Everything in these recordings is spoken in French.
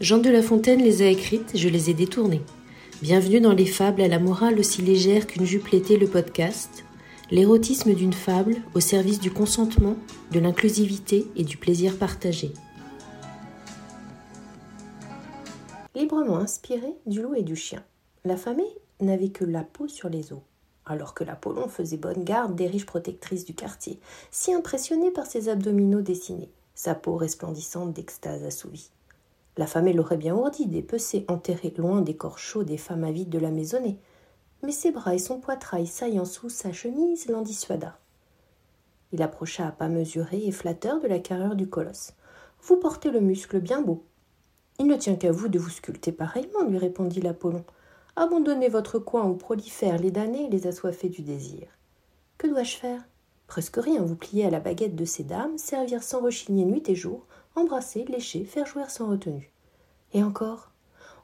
Jean de La Fontaine les a écrites, je les ai détournées. Bienvenue dans les fables à la morale aussi légère qu'une jupe l'était le podcast. L'érotisme d'une fable au service du consentement, de l'inclusivité et du plaisir partagé. Librement inspiré du loup et du chien, la famille n'avait que la peau sur les os alors que l'Apollon faisait bonne garde des riches protectrices du quartier, si impressionné par ses abdominaux dessinés, sa peau resplendissante d'extase assouvie. La femme l'aurait bien ourdi, dépecé, enterré loin des corps chauds des femmes avides de la maisonnée. Mais ses bras et son poitrail saillant sous sa chemise l'en dissuada. Il approcha à pas mesurés et flatteur de la carrure du colosse. Vous portez le muscle bien beau. Il ne tient qu'à vous de vous sculpter pareillement, lui répondit l'Apollon. Abandonnez votre coin où prolifèrent les damnés et les assoiffés du désir. Que dois-je faire? Presque rien, vous plier à la baguette de ces dames, servir sans rechigner nuit et jour, embrasser, lécher, faire jouir sans retenue. Et encore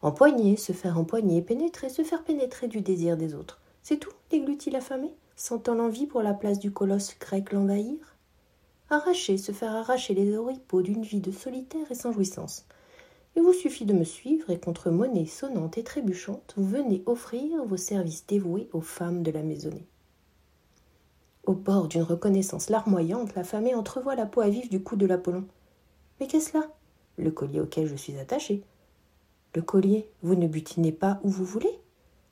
Empoigner, se faire empoigner, pénétrer, se faire pénétrer du désir des autres. C'est tout, déglutit l'affamé, sentant l'envie pour la place du colosse grec l'envahir. Arracher, se faire arracher les oripeaux d'une vie de solitaire et sans jouissance. Il vous suffit de me suivre et contre monnaie sonnante et trébuchante, vous venez offrir vos services dévoués aux femmes de la maisonnée. Au bord d'une reconnaissance larmoyante, la femme entrevoit la peau à vif du cou de l'Apollon. Mais qu'est-ce là? Le collier auquel je suis attaché. Le collier, vous ne butinez pas où vous voulez?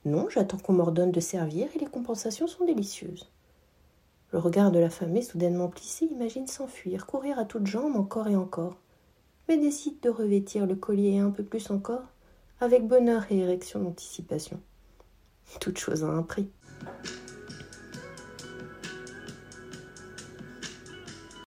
Non, j'attends qu'on m'ordonne de servir et les compensations sont délicieuses. Le regard de la femme soudainement plissé imagine s'enfuir, courir à toutes jambes encore et encore mais décide de revêtir le collier un peu plus encore, avec bonheur et érection d'anticipation. Toute chose a un prix.